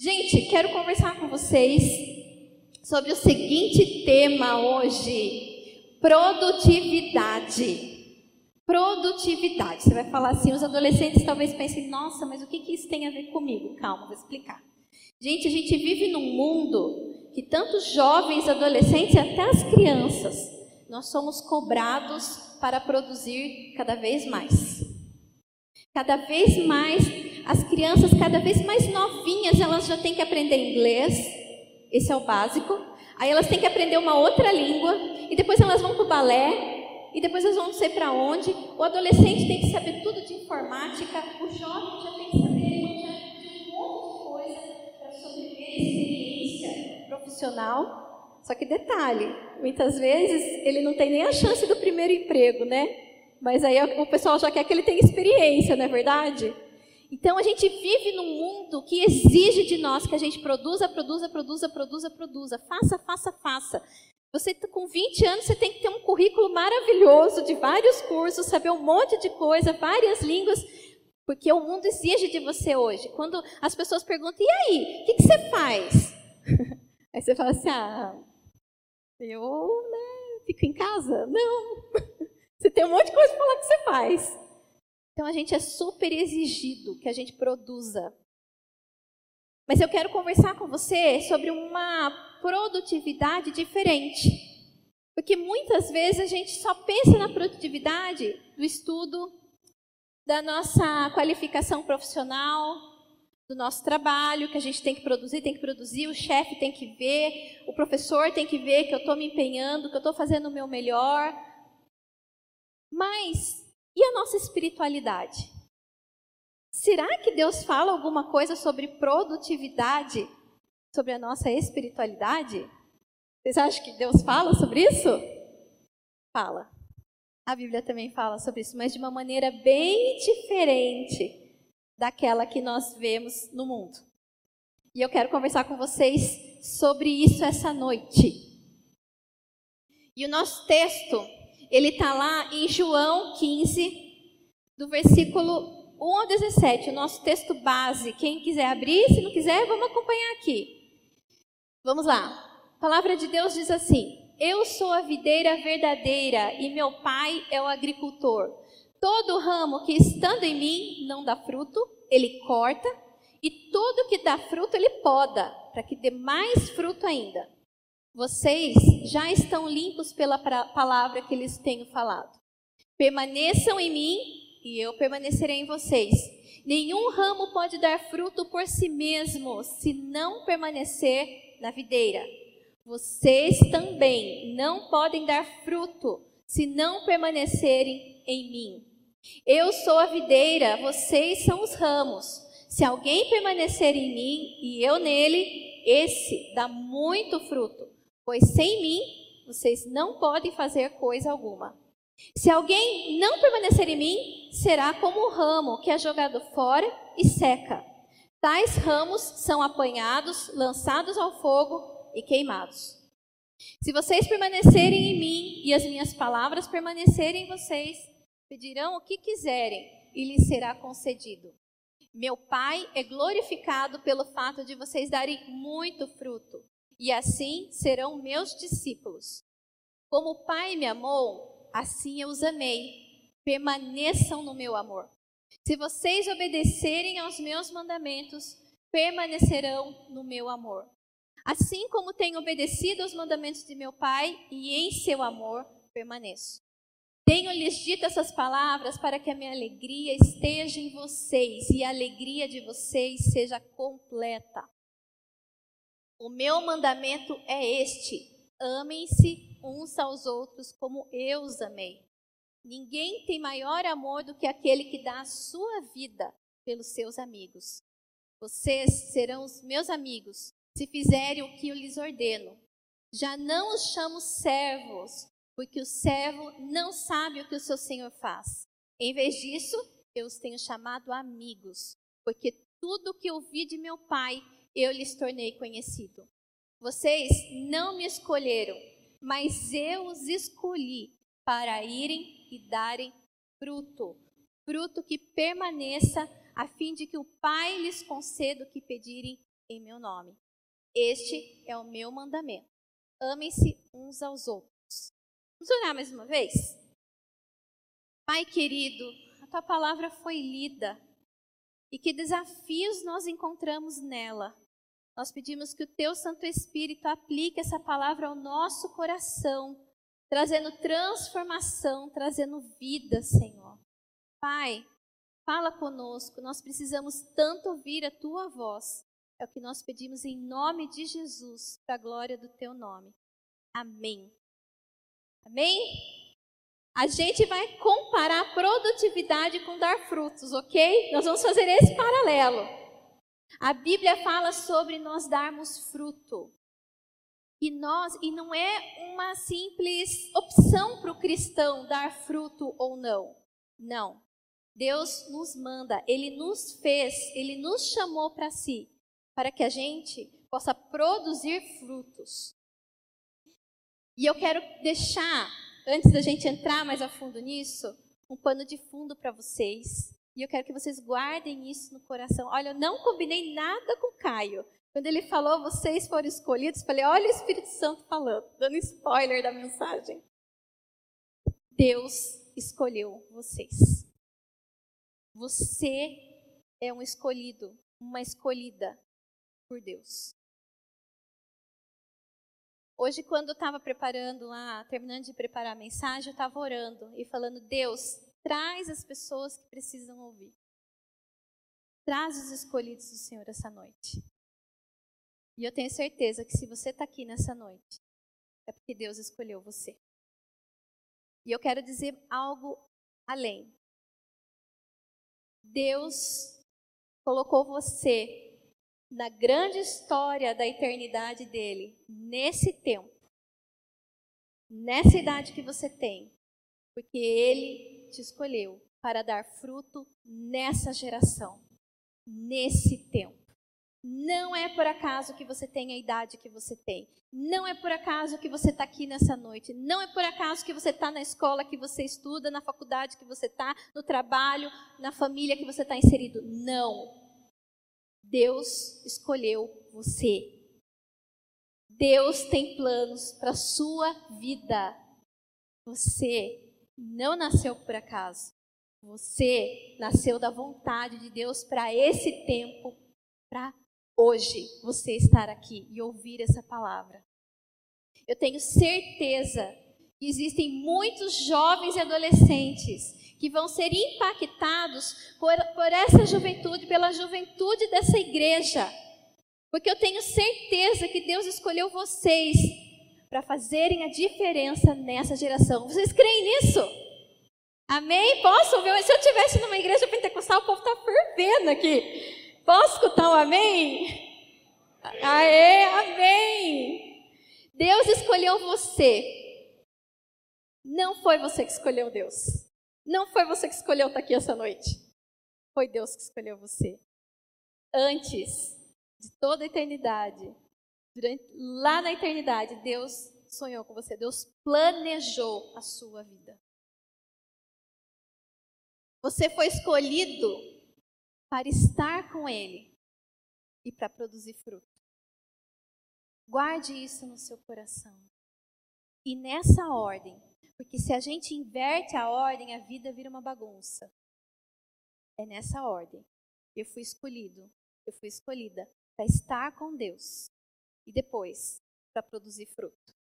Gente, quero conversar com vocês sobre o seguinte tema hoje: produtividade. Produtividade. Você vai falar assim, os adolescentes talvez pensem, nossa, mas o que, que isso tem a ver comigo? Calma, vou explicar. Gente, a gente vive num mundo que tanto jovens, adolescentes e até as crianças, nós somos cobrados para produzir cada vez mais. Cada vez mais, as crianças cada vez mais novinhas, elas já têm que aprender inglês, esse é o básico. Aí elas têm que aprender uma outra língua, e depois elas vão para o balé, e depois elas vão não sei para onde. O adolescente tem que saber tudo de informática, o jovem já tem que saber um monte de coisa para primeira experiência profissional. Só que detalhe, muitas vezes ele não tem nem a chance do primeiro emprego, né? Mas aí o pessoal já quer que ele tenha experiência, não é verdade? Então a gente vive num mundo que exige de nós que a gente produza, produza, produza, produza, produza. Faça, faça, faça. Você tá com 20 anos, você tem que ter um currículo maravilhoso de vários cursos, saber um monte de coisa, várias línguas, porque o mundo exige de você hoje. Quando as pessoas perguntam, e aí, o que, que você faz? Aí você fala assim, ah, eu né, fico em casa? Não. Você tem um monte de coisa para falar que você faz. Então a gente é super exigido que a gente produza. Mas eu quero conversar com você sobre uma produtividade diferente. Porque muitas vezes a gente só pensa na produtividade do estudo, da nossa qualificação profissional, do nosso trabalho, que a gente tem que produzir, tem que produzir, o chefe tem que ver, o professor tem que ver que eu estou me empenhando, que eu estou fazendo o meu melhor, mas e a nossa espiritualidade? Será que Deus fala alguma coisa sobre produtividade, sobre a nossa espiritualidade? Vocês acham que Deus fala sobre isso? Fala. A Bíblia também fala sobre isso, mas de uma maneira bem diferente daquela que nós vemos no mundo. E eu quero conversar com vocês sobre isso essa noite. E o nosso texto ele está lá em João 15, do versículo 1 ao 17, o nosso texto base. Quem quiser abrir, se não quiser, vamos acompanhar aqui. Vamos lá. A palavra de Deus diz assim: Eu sou a videira verdadeira e meu pai é o agricultor. Todo ramo que estando em mim não dá fruto, ele corta, e tudo que dá fruto ele poda, para que dê mais fruto ainda. Vocês já estão limpos pela palavra que lhes tenho falado. Permaneçam em mim e eu permanecerei em vocês. Nenhum ramo pode dar fruto por si mesmo se não permanecer na videira. Vocês também não podem dar fruto se não permanecerem em mim. Eu sou a videira, vocês são os ramos. Se alguém permanecer em mim e eu nele, esse dá muito fruto pois sem mim vocês não podem fazer coisa alguma. Se alguém não permanecer em mim, será como um ramo que é jogado fora e seca. Tais ramos são apanhados, lançados ao fogo e queimados. Se vocês permanecerem em mim e as minhas palavras permanecerem em vocês, pedirão o que quiserem e lhes será concedido. Meu Pai é glorificado pelo fato de vocês darem muito fruto e assim serão meus discípulos. Como o Pai me amou, assim eu os amei. Permaneçam no meu amor. Se vocês obedecerem aos meus mandamentos, permanecerão no meu amor. Assim como tenho obedecido aos mandamentos de meu Pai, e em seu amor permaneço. Tenho-lhes dito essas palavras para que a minha alegria esteja em vocês e a alegria de vocês seja completa. O meu mandamento é este: amem-se uns aos outros como eu os amei. Ninguém tem maior amor do que aquele que dá a sua vida pelos seus amigos. Vocês serão os meus amigos se fizerem o que eu lhes ordeno. Já não os chamo servos, porque o servo não sabe o que o seu senhor faz. Em vez disso, eu os tenho chamado amigos, porque tudo o que ouvi de meu pai eu lhes tornei conhecido. Vocês não me escolheram, mas eu os escolhi para irem e darem fruto, fruto que permaneça, a fim de que o Pai lhes conceda o que pedirem em meu nome. Este é o meu mandamento. Amem-se uns aos outros. Vamos olhar mais uma vez? Pai querido, a tua palavra foi lida. E que desafios nós encontramos nela. Nós pedimos que o teu Santo Espírito aplique essa palavra ao nosso coração, trazendo transformação, trazendo vida, Senhor. Pai, fala conosco, nós precisamos tanto ouvir a tua voz. É o que nós pedimos em nome de Jesus, para a glória do teu nome. Amém. Amém? A gente vai comparar produtividade com dar frutos, ok? Nós vamos fazer esse paralelo. A Bíblia fala sobre nós darmos fruto. E nós, e não é uma simples opção para o cristão dar fruto ou não. Não. Deus nos manda, Ele nos fez, Ele nos chamou para si, para que a gente possa produzir frutos. E eu quero deixar, antes da gente entrar mais a fundo nisso, um pano de fundo para vocês. E eu quero que vocês guardem isso no coração. Olha, eu não combinei nada com Caio. Quando ele falou, vocês foram escolhidos, falei, olha o Espírito Santo falando, dando spoiler da mensagem. Deus escolheu vocês. Você é um escolhido, uma escolhida por Deus. Hoje, quando eu estava preparando lá, terminando de preparar a mensagem, eu estava orando e falando: Deus, traz as pessoas que precisam ouvir. Traz os escolhidos do Senhor essa noite. E eu tenho certeza que se você está aqui nessa noite, é porque Deus escolheu você. E eu quero dizer algo além. Deus colocou você na grande história da eternidade dele, nesse tempo, nessa idade que você tem, porque ele te escolheu para dar fruto nessa geração, nesse tempo. Não é por acaso que você tem a idade que você tem. Não é por acaso que você está aqui nessa noite. Não é por acaso que você está na escola que você estuda, na faculdade que você está, no trabalho, na família que você está inserido. Não. Deus escolheu você. Deus tem planos para a sua vida. Você não nasceu por acaso. Você nasceu da vontade de Deus para esse tempo, para hoje você estar aqui e ouvir essa palavra. Eu tenho certeza que existem muitos jovens e adolescentes que vão ser impactados por, por essa juventude, pela juventude dessa igreja. Porque eu tenho certeza que Deus escolheu vocês para fazerem a diferença nessa geração. Vocês creem nisso? Amém? Posso ouvir? Se eu estivesse numa igreja pentecostal, o povo está fervendo aqui. Posso escutar um amém? Aê, amém! Deus escolheu você. Não foi você que escolheu Deus. Não foi você que escolheu estar aqui essa noite. Foi Deus que escolheu você. Antes de toda a eternidade, durante, lá na eternidade, Deus sonhou com você. Deus planejou a sua vida. Você foi escolhido para estar com Ele e para produzir fruto. Guarde isso no seu coração. E nessa ordem, porque se a gente inverte a ordem, a vida vira uma bagunça. É nessa ordem. Eu fui escolhido, eu fui escolhida para estar com Deus e depois para produzir fruto.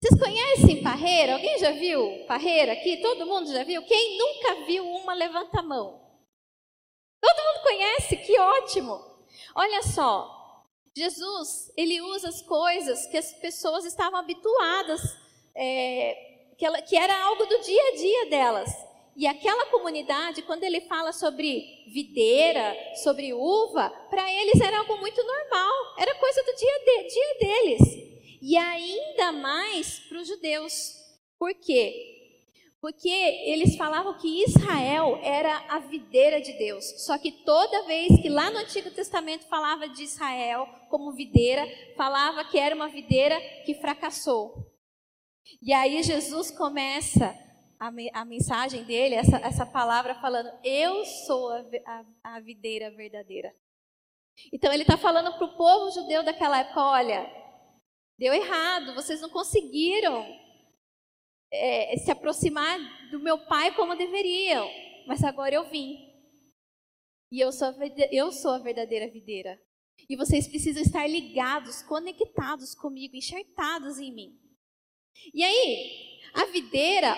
Vocês conhecem parreira? Alguém já viu parreira aqui? Todo mundo já viu? Quem nunca viu uma, levanta a mão. Todo mundo conhece, que ótimo. Olha só, Jesus, ele usa as coisas que as pessoas estavam habituadas, é, que, ela, que era algo do dia a dia delas. E aquela comunidade, quando ele fala sobre videira, sobre uva, para eles era algo muito normal, era coisa do dia, de, dia deles e ainda mais para os judeus. Por quê? Porque eles falavam que Israel era a videira de Deus. Só que toda vez que lá no Antigo Testamento falava de Israel como videira, falava que era uma videira que fracassou. E aí Jesus começa a, a mensagem dele, essa, essa palavra falando: Eu sou a, a, a videira verdadeira. Então ele está falando para o povo judeu daquela época: olha, deu errado, vocês não conseguiram é, se aproximar do meu pai como deveriam, mas agora eu vim. E eu sou, a, eu sou a verdadeira videira. E vocês precisam estar ligados, conectados comigo, enxertados em mim. E aí, a videira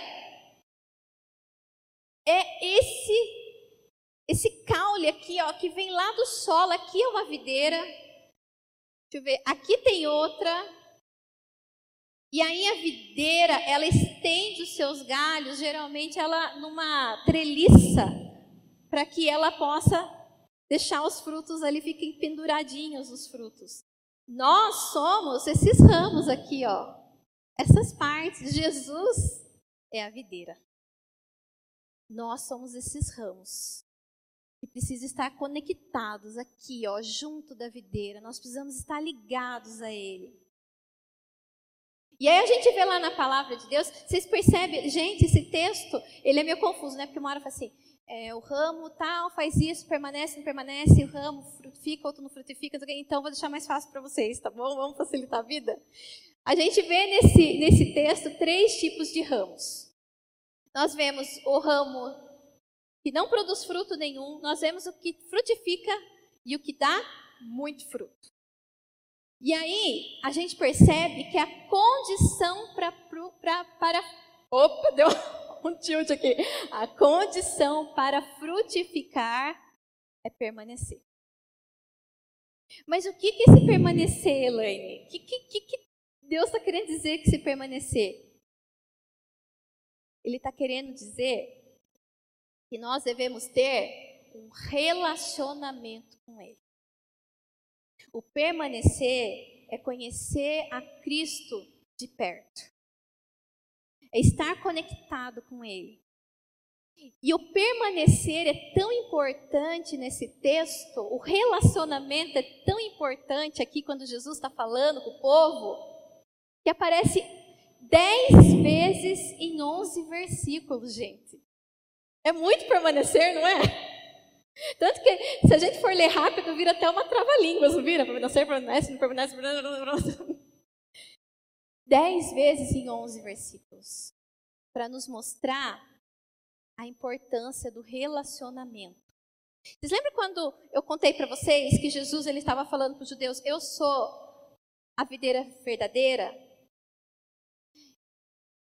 é esse esse caule aqui, ó, que vem lá do solo. Aqui é uma videira. Deixa eu ver. Aqui tem outra. E aí a videira, ela estende os seus galhos, geralmente ela numa treliça, para que ela possa deixar os frutos ali, fiquem penduradinhos os frutos. Nós somos esses ramos aqui, ó. Essas partes. Jesus é a videira. Nós somos esses ramos que precisam estar conectados aqui, ó, junto da videira. Nós precisamos estar ligados a Ele. E aí a gente vê lá na palavra de Deus, vocês percebem, gente, esse texto, ele é meio confuso, né? Porque uma hora fala assim, é, o ramo tal faz isso, permanece, não permanece, o ramo frutifica, outro não frutifica, então vou deixar mais fácil para vocês, tá bom? Vamos facilitar a vida? A gente vê nesse, nesse texto três tipos de ramos. Nós vemos o ramo que não produz fruto nenhum, nós vemos o que frutifica e o que dá muito fruto. E aí a gente percebe que a condição pra, pra, para. Opa, deu um tilt aqui. A condição para frutificar é permanecer. Mas o que, que é se permanecer, Elaine? O que, que, que Deus está querendo dizer que se permanecer? Ele está querendo dizer que nós devemos ter um relacionamento com Ele. O permanecer é conhecer a Cristo de perto, é estar conectado com Ele. E o permanecer é tão importante nesse texto, o relacionamento é tão importante aqui quando Jesus está falando com o povo, que aparece dez vezes em onze versículos, gente. É muito permanecer, não é? Tanto que, se a gente for ler rápido, vira até uma trava-línguas, não vira? Permanecer, permanece, não permanece, permanece. Dez vezes em onze versículos. Para nos mostrar a importância do relacionamento. Vocês lembram quando eu contei para vocês que Jesus ele estava falando para os judeus: Eu sou a videira verdadeira?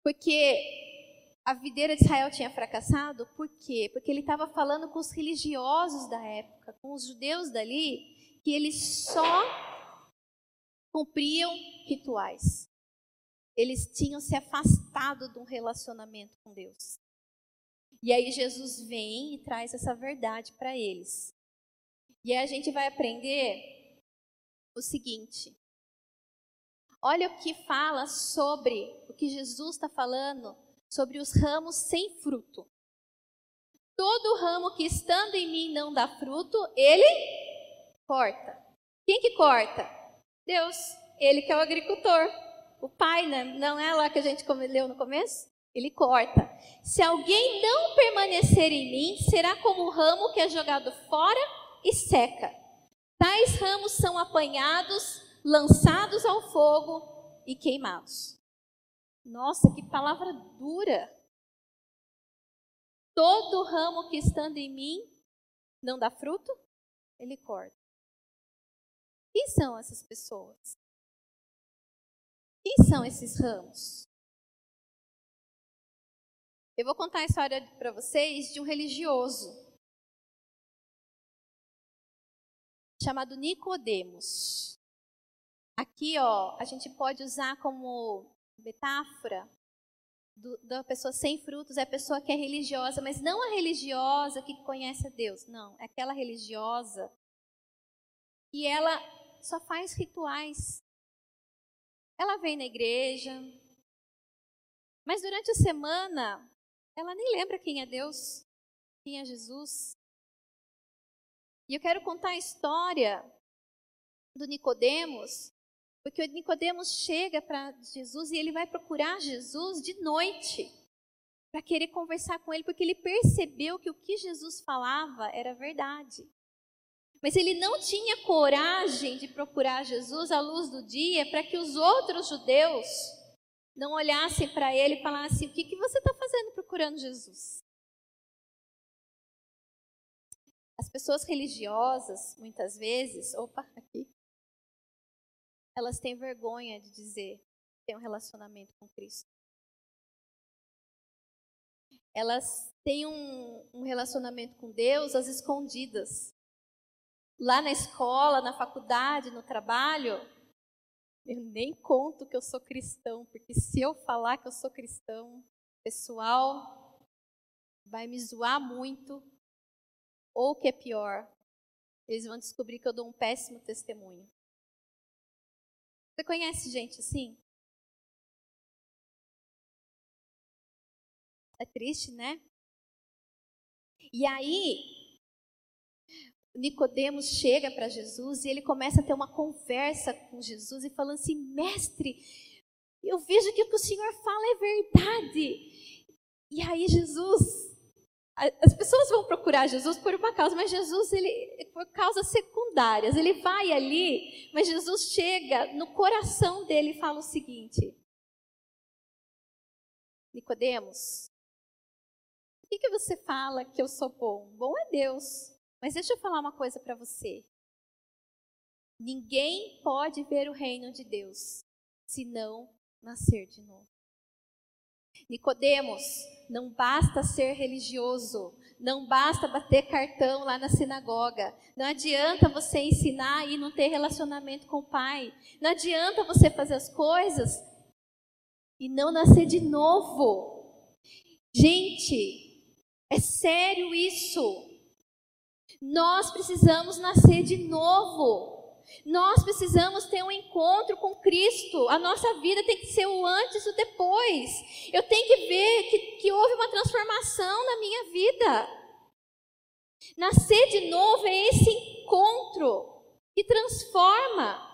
Porque a videira de Israel tinha fracassado, por quê? Porque ele estava falando com os religiosos da época, com os judeus dali, que eles só cumpriam rituais. Eles tinham se afastado de um relacionamento com Deus. E aí Jesus vem e traz essa verdade para eles. E aí a gente vai aprender o seguinte. Olha o que fala sobre o que Jesus está falando sobre os ramos sem fruto. Todo ramo que estando em mim não dá fruto, ele corta. Quem que corta? Deus. Ele que é o agricultor. O pai, né? não é lá que a gente leu no começo? Ele corta. Se alguém não permanecer em mim, será como um ramo que é jogado fora e seca. Tais ramos são apanhados, lançados ao fogo e queimados. Nossa, que palavra dura! Todo ramo que estando em mim não dá fruto, ele corta. Quem são essas pessoas? Quem são esses ramos? Eu vou contar a história para vocês de um religioso chamado Nicodemos. Aqui, ó, a gente pode usar como metáfora do, da pessoa sem frutos é a pessoa que é religiosa, mas não a religiosa que conhece a Deus, não. É aquela religiosa que ela só faz rituais. Ela vem na igreja, mas durante a semana ela nem lembra quem é Deus, quem é Jesus. E eu quero contar a história do Nicodemos, porque o Nicodemos chega para Jesus e ele vai procurar Jesus de noite para querer conversar com ele, porque ele percebeu que o que Jesus falava era verdade. Mas ele não tinha coragem de procurar Jesus à luz do dia para que os outros judeus não olhassem para ele e falassem: O que, que você está fazendo procurando Jesus? As pessoas religiosas, muitas vezes, opa, aqui, elas têm vergonha de dizer que têm um relacionamento com Cristo. Elas têm um, um relacionamento com Deus às escondidas. Lá na escola, na faculdade, no trabalho, eu nem conto que eu sou cristão, porque se eu falar que eu sou cristão, o pessoal vai me zoar muito ou o que é pior, eles vão descobrir que eu dou um péssimo testemunho. Você conhece gente assim? É triste, né? E aí, Nicodemos chega para Jesus e ele começa a ter uma conversa com Jesus e falando assim: "Mestre, eu vejo que o que o Senhor fala é verdade". E aí Jesus as pessoas vão procurar Jesus por uma causa, mas Jesus, ele, por causas secundárias. Ele vai ali, mas Jesus chega no coração dele e fala o seguinte: Nicodemos, por que, que você fala que eu sou bom? Bom é Deus. Mas deixa eu falar uma coisa para você. Ninguém pode ver o reino de Deus se não nascer de novo. Nicodemos, não basta ser religioso, não basta bater cartão lá na sinagoga. Não adianta você ensinar e não ter relacionamento com o pai. Não adianta você fazer as coisas e não nascer de novo. Gente, é sério isso. Nós precisamos nascer de novo. Nós precisamos ter um encontro com Cristo. A nossa vida tem que ser o antes e o depois. Eu tenho que ver que, que houve uma transformação na minha vida. Nascer de novo é esse encontro que transforma.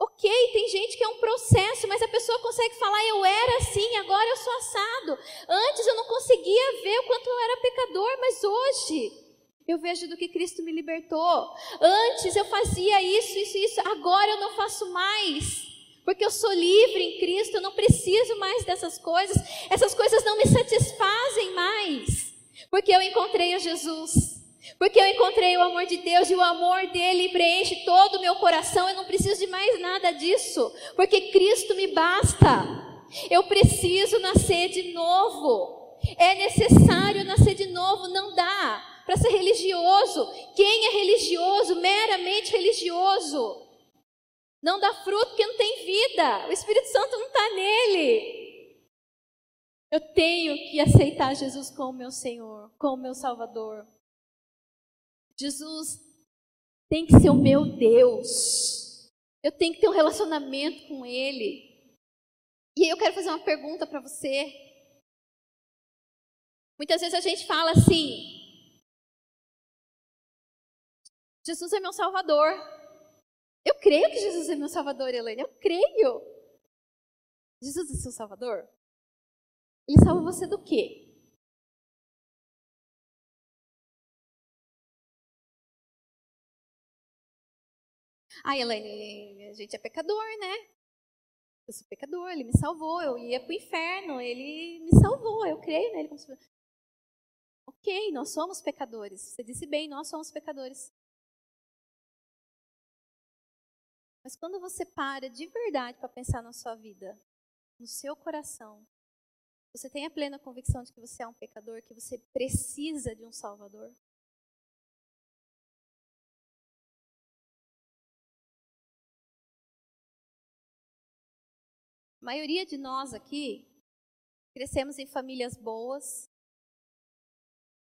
Ok, tem gente que é um processo, mas a pessoa consegue falar: eu era assim, agora eu sou assado. Antes eu não conseguia ver o quanto eu era pecador, mas hoje eu vejo do que Cristo me libertou. Antes eu fazia isso, isso, isso. Agora eu não faço mais. Porque eu sou livre em Cristo, eu não preciso mais dessas coisas. Essas coisas não me satisfazem mais. Porque eu encontrei Jesus. Porque eu encontrei o amor de Deus e o amor dele preenche todo o meu coração. Eu não preciso de mais nada disso. Porque Cristo me basta. Eu preciso nascer de novo. É necessário nascer de novo, não dá para ser religioso. Quem é religioso, meramente religioso, não dá fruto porque não tem vida. O Espírito Santo não está nele. Eu tenho que aceitar Jesus como meu Senhor, como meu Salvador. Jesus tem que ser o meu Deus. Eu tenho que ter um relacionamento com Ele. E eu quero fazer uma pergunta para você. Muitas vezes a gente fala assim: Jesus é meu Salvador. Eu creio que Jesus é meu Salvador, Helene. Eu creio. Jesus é seu Salvador? Ele salva você do quê? Ah, Helene, a gente é pecador, né? Eu sou pecador, ele me salvou, eu ia para o inferno, ele me salvou, eu creio nele. Ok, nós somos pecadores. Você disse bem, nós somos pecadores. Mas quando você para de verdade para pensar na sua vida, no seu coração, você tem a plena convicção de que você é um pecador, que você precisa de um Salvador? A maioria de nós aqui crescemos em famílias boas,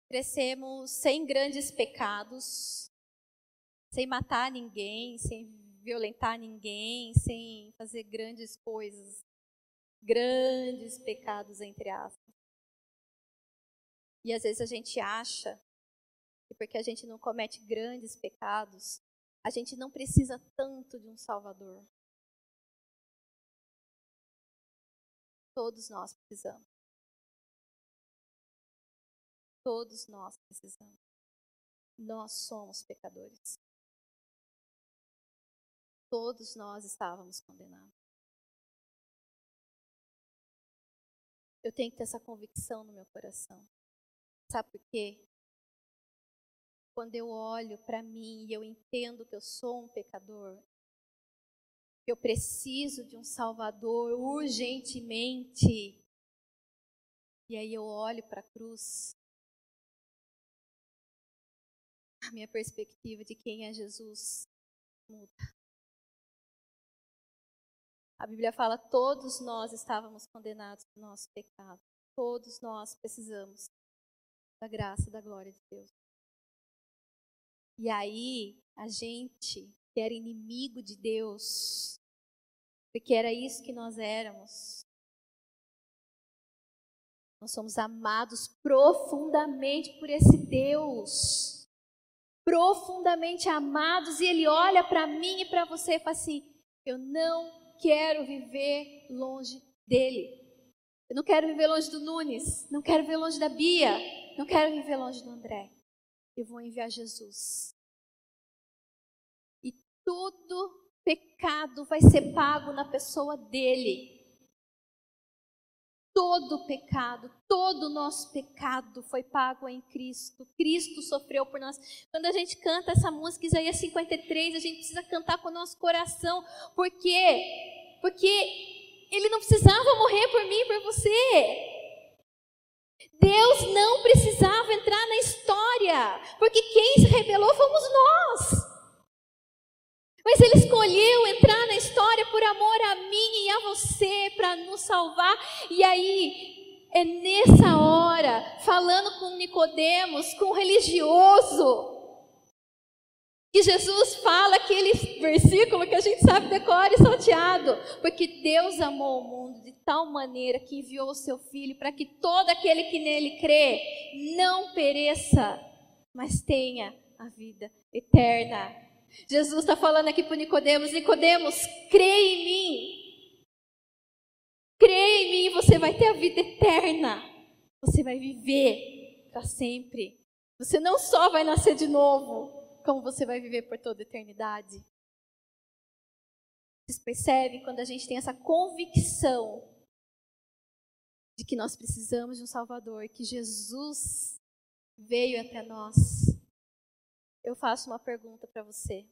crescemos sem grandes pecados, sem matar ninguém, sem violentar ninguém, sem fazer grandes coisas, grandes pecados, entre aspas. E às vezes a gente acha que porque a gente não comete grandes pecados, a gente não precisa tanto de um Salvador. Todos nós precisamos. Todos nós precisamos. nós somos pecadores. Todos nós estávamos condenados. Eu tenho que ter essa convicção no meu coração. Sabe por quê? Quando eu olho para mim e eu entendo que eu sou um pecador, que eu preciso de um Salvador urgentemente, e aí eu olho para a cruz, a minha perspectiva de quem é Jesus muda. A Bíblia fala: todos nós estávamos condenados do nosso pecado. Todos nós precisamos da graça da glória de Deus. E aí, a gente que era inimigo de Deus, porque era isso que nós éramos. Nós somos amados profundamente por esse Deus. Profundamente amados, e Ele olha para mim e para você e fala assim: Eu não quero viver longe dele. Eu não quero viver longe do Nunes, não quero viver longe da Bia, não quero viver longe do André. Eu vou enviar Jesus. E todo pecado vai ser pago na pessoa dele todo pecado, todo o nosso pecado foi pago em Cristo. Cristo sofreu por nós. Quando a gente canta essa música, Isaías 53, a gente precisa cantar com o nosso coração. Por quê? Porque ele não precisava morrer por mim, por você. Deus não precisava entrar na história, porque quem se rebelou fomos nós. Mas ele escolheu entrar na história por amor a mim e a você, para nos salvar. E aí, é nessa hora, falando com Nicodemos, com o religioso, que Jesus fala aquele versículo que a gente sabe decorar e salteado. Porque Deus amou o mundo de tal maneira que enviou o seu Filho para que todo aquele que nele crê não pereça, mas tenha a vida eterna. Jesus está falando aqui para Nicodemos, Nicodemos, crê em mim. Crê em mim, você vai ter a vida eterna. Você vai viver para sempre. Você não só vai nascer de novo, como você vai viver por toda a eternidade. Vocês percebem quando a gente tem essa convicção de que nós precisamos de um Salvador, que Jesus veio até nós eu faço uma pergunta para você.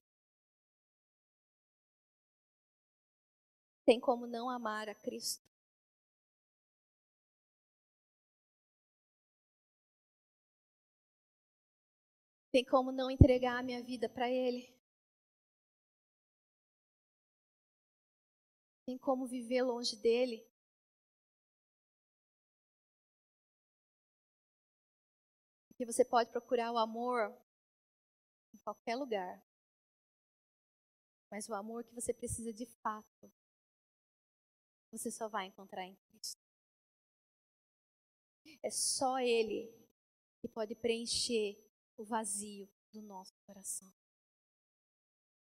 Tem como não amar a Cristo? Tem como não entregar a minha vida para Ele? Tem como viver longe dele? Porque você pode procurar o amor qualquer lugar. Mas o amor que você precisa de fato, você só vai encontrar em Cristo. É só Ele que pode preencher o vazio do nosso coração.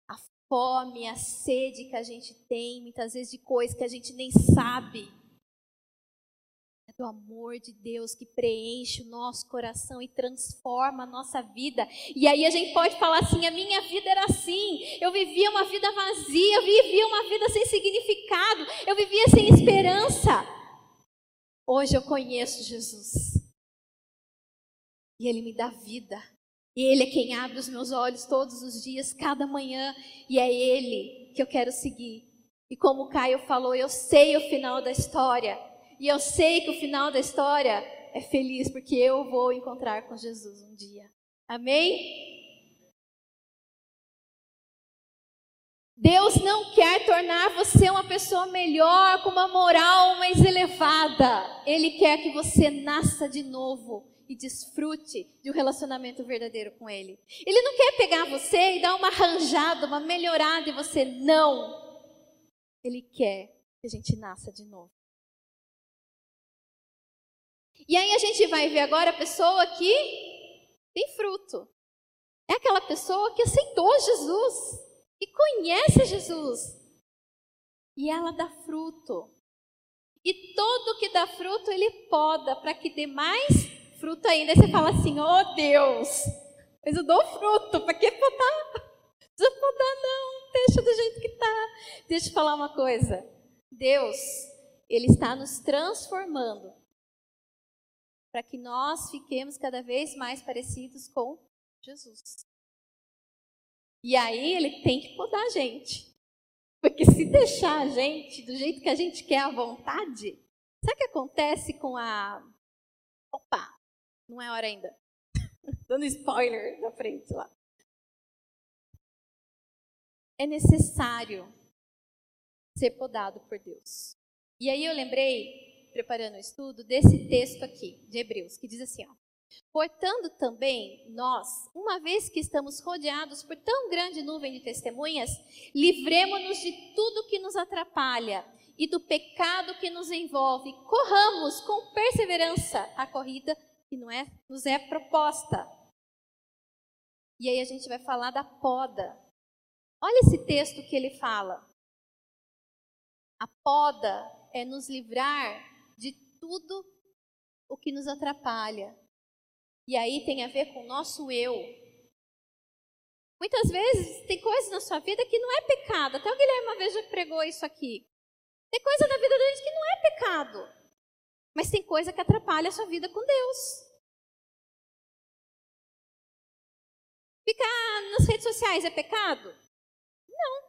A fome, a sede que a gente tem, muitas vezes de coisas que a gente nem sabe do amor de Deus que preenche o nosso coração e transforma a nossa vida. E aí a gente pode falar assim: a minha vida era assim, eu vivia uma vida vazia, eu vivia uma vida sem significado, eu vivia sem esperança. Hoje eu conheço Jesus. E Ele me dá vida. E Ele é quem abre os meus olhos todos os dias, cada manhã. E é Ele que eu quero seguir. E como o Caio falou, eu sei o final da história. E eu sei que o final da história é feliz, porque eu vou encontrar com Jesus um dia. Amém? Deus não quer tornar você uma pessoa melhor, com uma moral mais elevada. Ele quer que você nasça de novo e desfrute de um relacionamento verdadeiro com Ele. Ele não quer pegar você e dar uma arranjada, uma melhorada em você. Não. Ele quer que a gente nasça de novo. E aí a gente vai ver agora a pessoa que tem fruto. É aquela pessoa que aceitou Jesus, que conhece Jesus. E ela dá fruto. E todo que dá fruto, ele poda para que dê mais fruto ainda. Aí você fala assim: "Oh Deus, Mas eu dou fruto, para que podar? Não podar, não. Deixa do jeito que está. Deixa eu falar uma coisa. Deus, Ele está nos transformando para que nós fiquemos cada vez mais parecidos com Jesus. E aí Ele tem que podar a gente. Porque se deixar a gente do jeito que a gente quer à vontade, sabe o que acontece com a. Opa, não é hora ainda. Dando spoiler da frente lá. É necessário ser podado por Deus. E aí eu lembrei, preparando o estudo, desse texto aqui, de Hebreus, que diz assim: ó, Portanto, também nós, uma vez que estamos rodeados por tão grande nuvem de testemunhas, livremos-nos de tudo que nos atrapalha e do pecado que nos envolve. Corramos com perseverança a corrida que não é, nos é proposta. E aí a gente vai falar da poda. Olha esse texto que ele fala. A poda é nos livrar tudo o que nos atrapalha. E aí tem a ver com o nosso eu. Muitas vezes tem coisas na sua vida que não é pecado. Até o Guilherme uma vez já pregou isso aqui. Tem coisa na vida da gente que não é pecado. Mas tem coisa que atrapalha a sua vida com Deus. Ficar nas redes sociais é pecado? Não.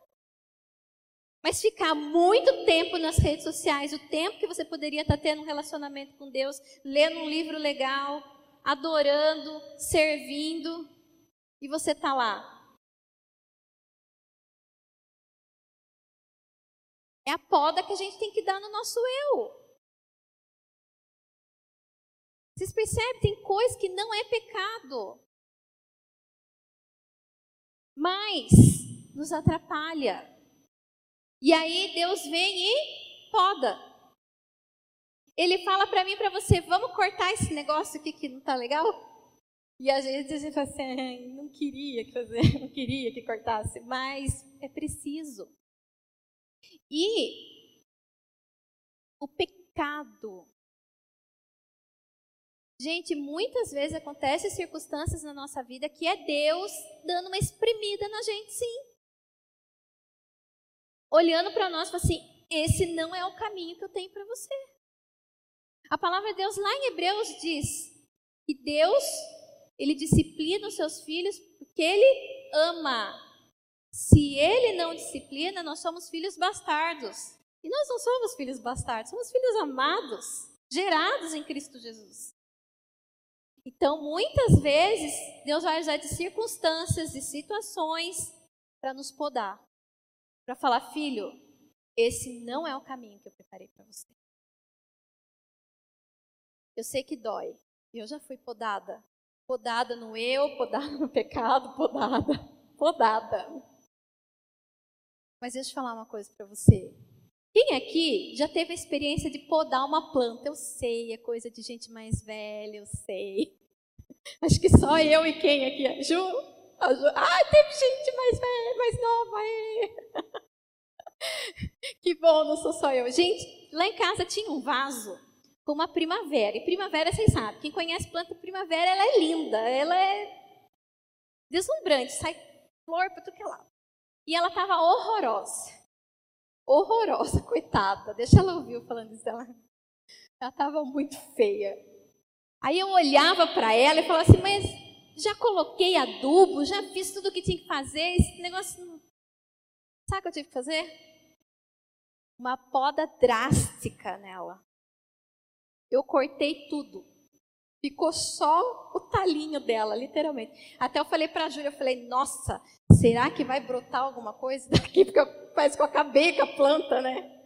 Mas ficar muito tempo nas redes sociais, o tempo que você poderia estar tendo um relacionamento com Deus, lendo um livro legal, adorando, servindo, e você está lá. É a poda que a gente tem que dar no nosso eu. Vocês percebem? Tem coisa que não é pecado, mas nos atrapalha. E aí Deus vem e poda. Ele fala para mim, para você, vamos cortar esse negócio aqui que não tá legal? E às vezes a gente fala assim, não queria fazer, não queria que cortasse, mas é preciso. E o pecado. Gente, muitas vezes acontecem circunstâncias na nossa vida que é Deus dando uma espremida na gente, sim. Olhando para nós e falando assim: esse não é o caminho que eu tenho para você. A palavra de Deus lá em Hebreus diz que Deus, ele disciplina os seus filhos porque ele ama. Se ele não disciplina, nós somos filhos bastardos. E nós não somos filhos bastardos, somos filhos amados, gerados em Cristo Jesus. Então, muitas vezes, Deus vai usar de circunstâncias, de situações, para nos podar. Para falar, filho, esse não é o caminho que eu preparei para você. Eu sei que dói. Eu já fui podada. Podada no eu, podada no pecado, podada. Podada. Mas deixa eu falar uma coisa para você. Quem aqui já teve a experiência de podar uma planta? Eu sei, é coisa de gente mais velha, eu sei. Acho que só eu e quem aqui? A Ju? A Ju. Ah, teve gente mais velha, mais nova. É. Que bom, não sou só eu. Gente, lá em casa tinha um vaso como a primavera. E primavera, vocês sabem, quem conhece planta primavera, ela é linda, ela é deslumbrante, sai flor para tudo que é lado. E ela estava horrorosa. Horrorosa, coitada. Deixa ela ouvir eu falando isso dela. Ela estava muito feia. Aí eu olhava para ela e falava assim, mas já coloquei adubo, já fiz tudo o que tinha que fazer, esse negócio não... Sabe o que eu tive que fazer? Uma poda drástica nela. Eu cortei tudo. Ficou só o talinho dela, literalmente. Até eu falei para a Júlia, eu falei, nossa, será que vai brotar alguma coisa daqui? Porque parece que eu acabei com a planta, né?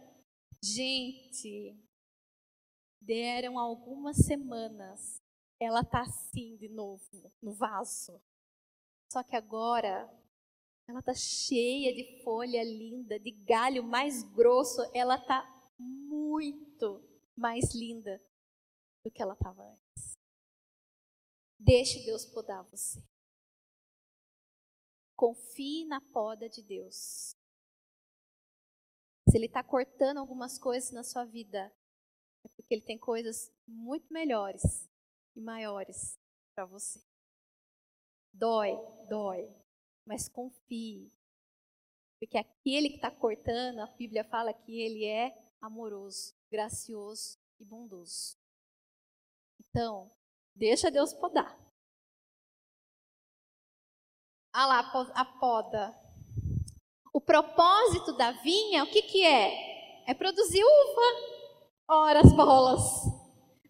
Gente, deram algumas semanas. Ela tá assim de novo, no vaso. Só que agora ela tá cheia de folha linda, de galho mais grosso. Ela tá muito mais linda do que ela estava antes. Deixe Deus podar você. Confie na poda de Deus. Se Ele está cortando algumas coisas na sua vida, é porque Ele tem coisas muito melhores e maiores para você. Dói, dói. Mas confie. Porque aquele que está cortando, a Bíblia fala que ele é amoroso, gracioso e bondoso. Então, deixa Deus podar. Ah lá, a poda. O propósito da vinha, o que, que é? É produzir uva. Ora, as bolas.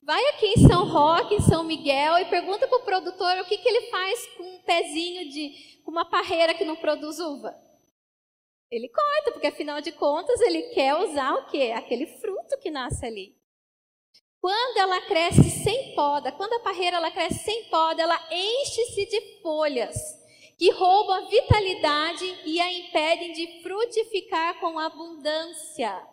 Vai aqui em São Roque, em São Miguel, e pergunta para o produtor o que, que ele faz com um pezinho de. com uma parreira que não produz uva. Ele corta, porque afinal de contas ele quer usar o quê? Aquele fruto que nasce ali. Quando ela cresce sem poda, quando a parreira ela cresce sem poda, ela enche-se de folhas que roubam a vitalidade e a impedem de frutificar com abundância.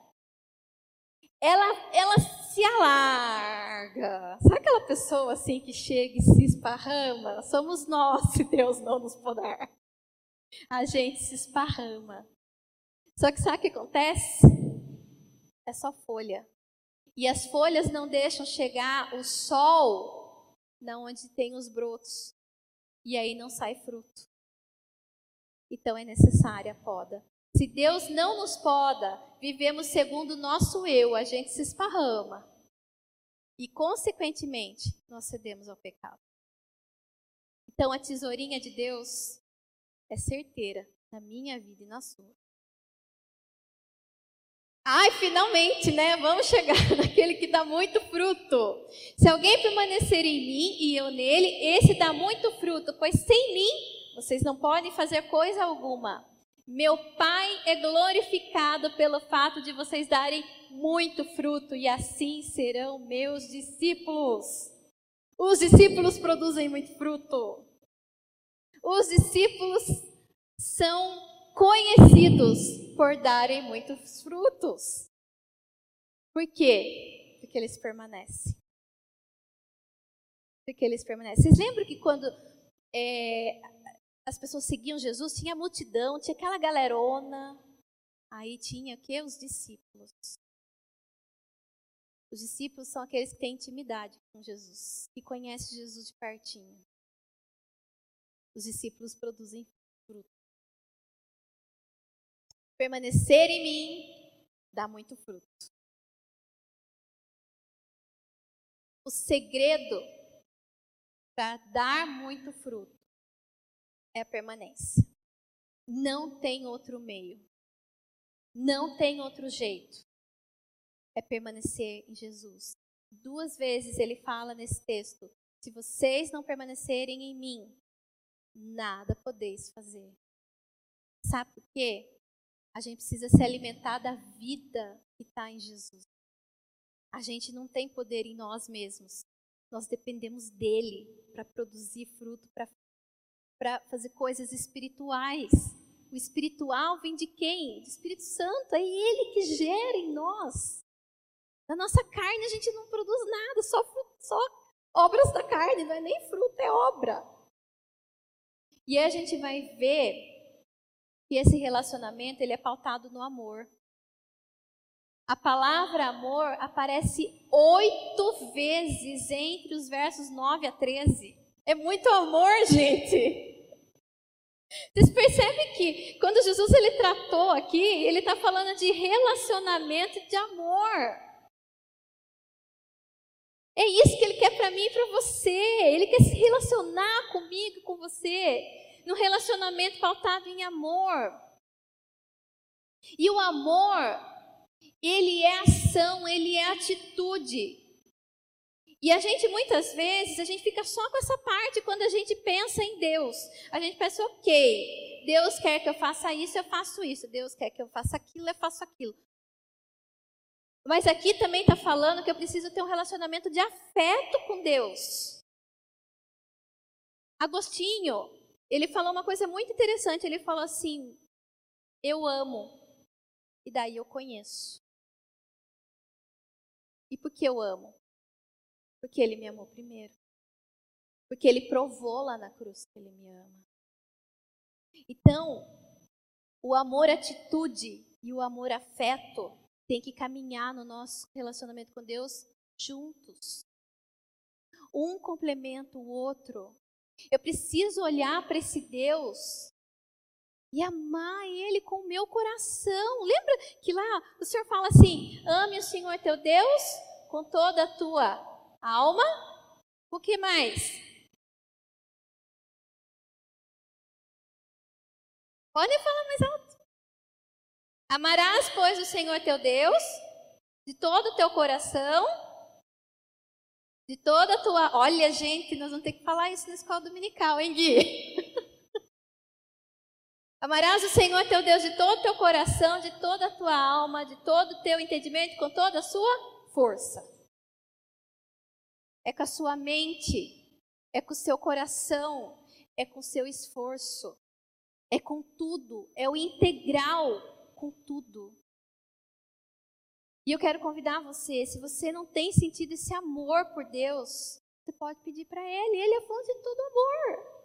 Ela, ela se alarga. Sabe aquela pessoa assim que chega e se esparrama? Somos nós, se Deus não nos podar. A gente se esparrama. Só que sabe o que acontece? É só folha. E as folhas não deixam chegar o sol na onde tem os brotos. E aí não sai fruto. Então é necessária a poda. Se Deus não nos poda, vivemos segundo o nosso eu, a gente se esparrama. E, consequentemente, nós cedemos ao pecado. Então, a tesourinha de Deus é certeira na minha vida e na sua. Ai, finalmente, né? Vamos chegar naquele que dá muito fruto. Se alguém permanecer em mim e eu nele, esse dá muito fruto, pois sem mim vocês não podem fazer coisa alguma. Meu Pai é glorificado pelo fato de vocês darem muito fruto e assim serão meus discípulos. Os discípulos produzem muito fruto. Os discípulos são conhecidos por darem muitos frutos. Por quê? Porque eles permanecem. Porque eles permanecem. Vocês lembram que quando é, as pessoas seguiam Jesus, tinha multidão, tinha aquela galerona. Aí tinha o quê? Os discípulos. Os discípulos são aqueles que têm intimidade com Jesus, que conhecem Jesus de pertinho. Os discípulos produzem fruto. Permanecer em mim dá muito fruto. O segredo para dar muito fruto é a permanência. Não tem outro meio. Não tem outro jeito. É permanecer em Jesus. Duas vezes ele fala nesse texto: se vocês não permanecerem em mim, nada podeis fazer. Sabe por quê? A gente precisa se alimentar da vida que está em Jesus. A gente não tem poder em nós mesmos. Nós dependemos dele para produzir fruto, para fazer coisas espirituais. O espiritual vem de quem? Do Espírito Santo. É ele que gera em nós. Da nossa carne a gente não produz nada, só, só obras da carne, não é nem fruto, é obra. E aí a gente vai ver que esse relacionamento ele é pautado no amor. A palavra amor aparece oito vezes entre os versos 9 a 13. É muito amor, gente. Vocês percebem que quando Jesus ele tratou aqui, ele está falando de relacionamento de amor. É isso que ele quer para mim e para você. Ele quer se relacionar comigo, com você no relacionamento pautado em amor. E o amor, ele é ação, ele é atitude. E a gente muitas vezes, a gente fica só com essa parte quando a gente pensa em Deus. A gente pensa, ok, Deus quer que eu faça isso, eu faço isso. Deus quer que eu faça aquilo, eu faço aquilo. Mas aqui também está falando que eu preciso ter um relacionamento de afeto com Deus. Agostinho, ele falou uma coisa muito interessante. Ele falou assim: Eu amo, e daí eu conheço. E por que eu amo? Porque ele me amou primeiro. Porque ele provou lá na cruz que ele me ama. Então, o amor atitude e o amor afeto tem que caminhar no nosso relacionamento com Deus juntos. Um complementa o outro. Eu preciso olhar para esse Deus e amar Ele com o meu coração. Lembra que lá o Senhor fala assim: ame o Senhor teu Deus com toda a tua alma. O que mais? Podem falar mais alto. Amarás, pois, o Senhor teu Deus de todo o teu coração, de toda a tua. Olha, gente, nós vamos ter que falar isso na escola dominical, hein, Gui? Amarás o Senhor teu Deus de todo o teu coração, de toda a tua alma, de todo o teu entendimento, com toda a sua força. É com a sua mente, é com o seu coração, é com o seu esforço, é com tudo, é o integral com tudo. E eu quero convidar você, se você não tem sentido esse amor por Deus, você pode pedir para Ele, Ele é fonte de todo amor.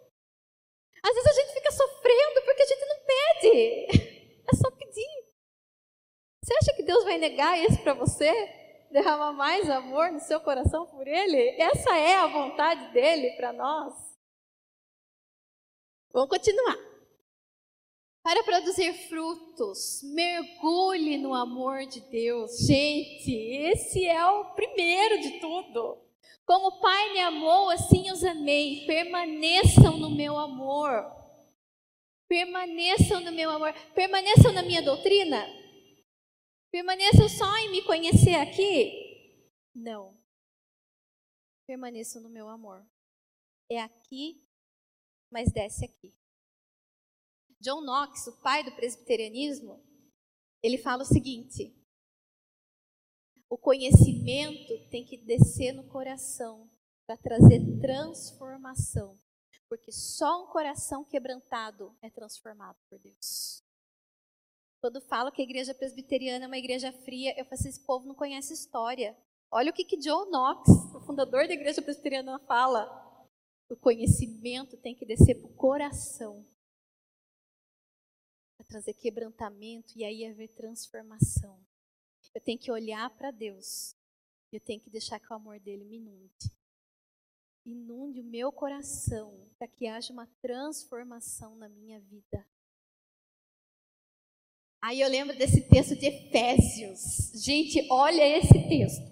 Às vezes a gente fica sofrendo porque a gente não pede, é só pedir. Você acha que Deus vai negar isso para você? Derramar mais amor no seu coração por Ele? Essa é a vontade dele para nós. Vamos continuar. Para produzir frutos, mergulhe no amor de Deus. Gente, esse é o primeiro de tudo. Como o Pai me amou, assim os amei. Permaneçam no meu amor. Permaneçam no meu amor. Permaneçam na minha doutrina? Permaneçam só em me conhecer aqui? Não. Permaneçam no meu amor. É aqui, mas desce aqui. John Knox, o pai do presbiterianismo, ele fala o seguinte: o conhecimento tem que descer no coração para trazer transformação, porque só um coração quebrantado é transformado por Deus. Quando falo que a igreja presbiteriana é uma igreja fria, eu falo assim, esse povo não conhece história. Olha o que, que John Knox, o fundador da igreja presbiteriana, fala. O conhecimento tem que descer para o coração trazer quebrantamento e aí haver transformação. Eu tenho que olhar para Deus. Eu tenho que deixar que o amor dele me inunde. Inunde o meu coração para que haja uma transformação na minha vida. Aí eu lembro desse texto de Efésios. Gente, olha esse texto.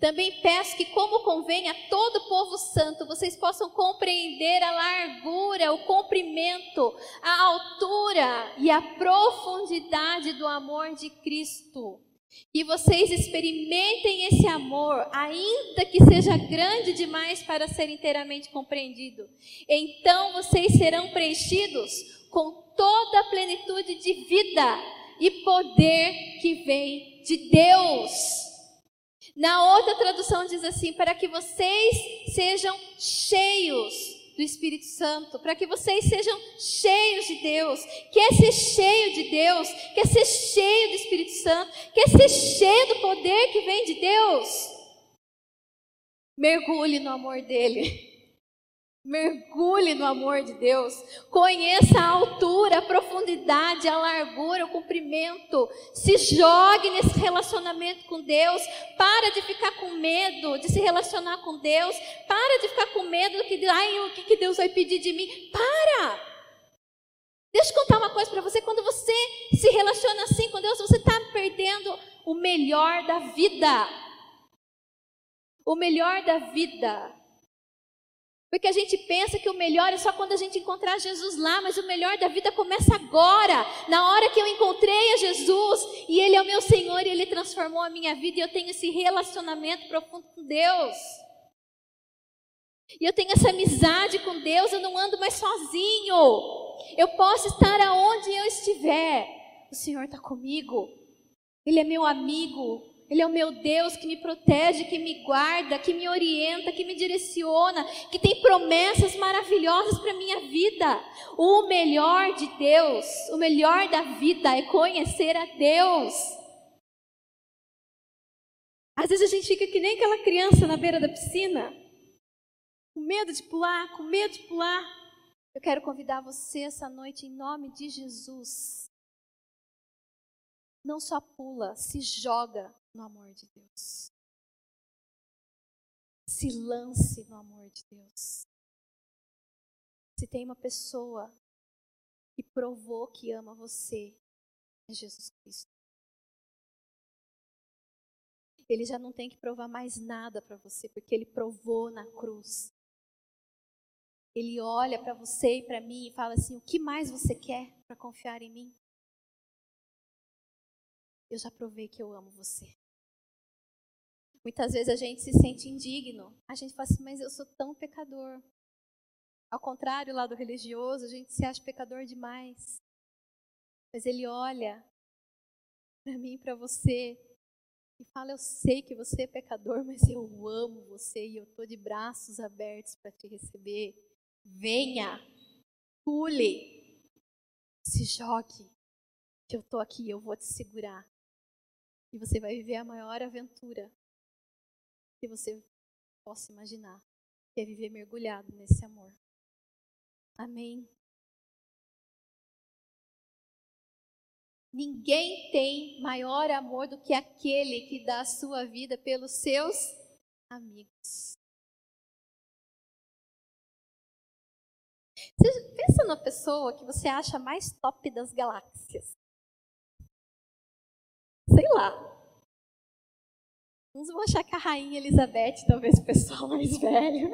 Também peço que, como convém a todo povo santo, vocês possam compreender a largura, o comprimento, a altura e a profundidade do amor de Cristo. Que vocês experimentem esse amor, ainda que seja grande demais para ser inteiramente compreendido. Então vocês serão preenchidos com toda a plenitude de vida e poder que vem de Deus. Na outra tradução diz assim: para que vocês sejam cheios do Espírito Santo, para que vocês sejam cheios de Deus. Quer ser cheio de Deus? Quer ser cheio do Espírito Santo? Quer ser cheio do poder que vem de Deus? Mergulhe no amor dele. Mergulhe no amor de Deus. Conheça a altura, a profundidade, a largura, o comprimento. Se jogue nesse relacionamento com Deus. Para de ficar com medo de se relacionar com Deus. Para de ficar com medo do que, ai, o que Deus vai pedir de mim. Para! Deixa eu contar uma coisa para você. Quando você se relaciona assim com Deus, você está perdendo o melhor da vida. O melhor da vida. Porque a gente pensa que o melhor é só quando a gente encontrar Jesus lá, mas o melhor da vida começa agora, na hora que eu encontrei a Jesus e Ele é o meu Senhor e Ele transformou a minha vida e eu tenho esse relacionamento profundo com Deus. E eu tenho essa amizade com Deus, eu não ando mais sozinho. Eu posso estar aonde eu estiver. O Senhor está comigo. Ele é meu amigo. Ele é o meu Deus que me protege, que me guarda, que me orienta, que me direciona, que tem promessas maravilhosas para minha vida. O melhor de Deus, o melhor da vida é conhecer a Deus. Às vezes a gente fica que nem aquela criança na beira da piscina, com medo de pular, com medo de pular. Eu quero convidar você essa noite em nome de Jesus. Não só pula, se joga no amor de Deus. Se lance no amor de Deus. Se tem uma pessoa que provou que ama você, é Jesus Cristo. Ele já não tem que provar mais nada para você, porque ele provou na cruz. Ele olha para você e para mim e fala assim: O que mais você quer para confiar em mim? Eu já provei que eu amo você. Muitas vezes a gente se sente indigno. A gente fala assim: Mas eu sou tão pecador. Ao contrário, lá do religioso, a gente se acha pecador demais. Mas ele olha para mim para você e fala: Eu sei que você é pecador, mas eu amo você e eu estou de braços abertos para te receber. Venha, pule, se jogue, que eu estou aqui, eu vou te segurar. E você vai viver a maior aventura que você possa imaginar, que é viver mergulhado nesse amor. Amém. Ninguém tem maior amor do que aquele que dá a sua vida pelos seus amigos. Você pensa numa pessoa que você acha mais top das galáxias. Sei lá. Uns vão achar que a rainha Elizabeth, talvez o pessoal mais velho.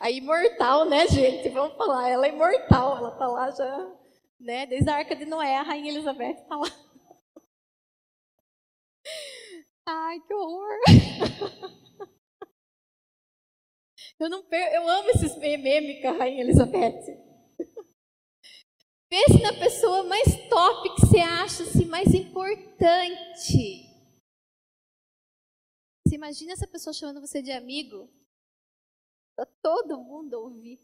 A imortal, né, gente? Vamos falar, ela é imortal, ela tá lá já, né? Desde a Arca de Noé, a Rainha Elizabeth tá lá. Ai, que horror! Eu não per... eu amo esses memes com a Rainha Elizabeth. Pense na pessoa mais top que você acha assim, mais importante. Você imagina essa pessoa chamando você de amigo? Todo mundo ouvir.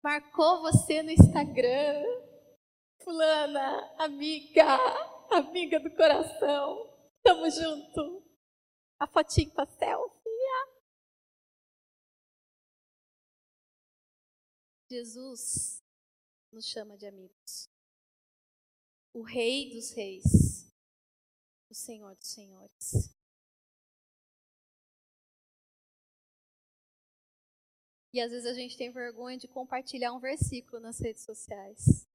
Marcou você no Instagram. Fulana, amiga, amiga do coração. Tamo junto. A fotinho com a selfie. Jesus nos chama de amigos. O Rei dos Reis, o Senhor dos Senhores. E às vezes a gente tem vergonha de compartilhar um versículo nas redes sociais.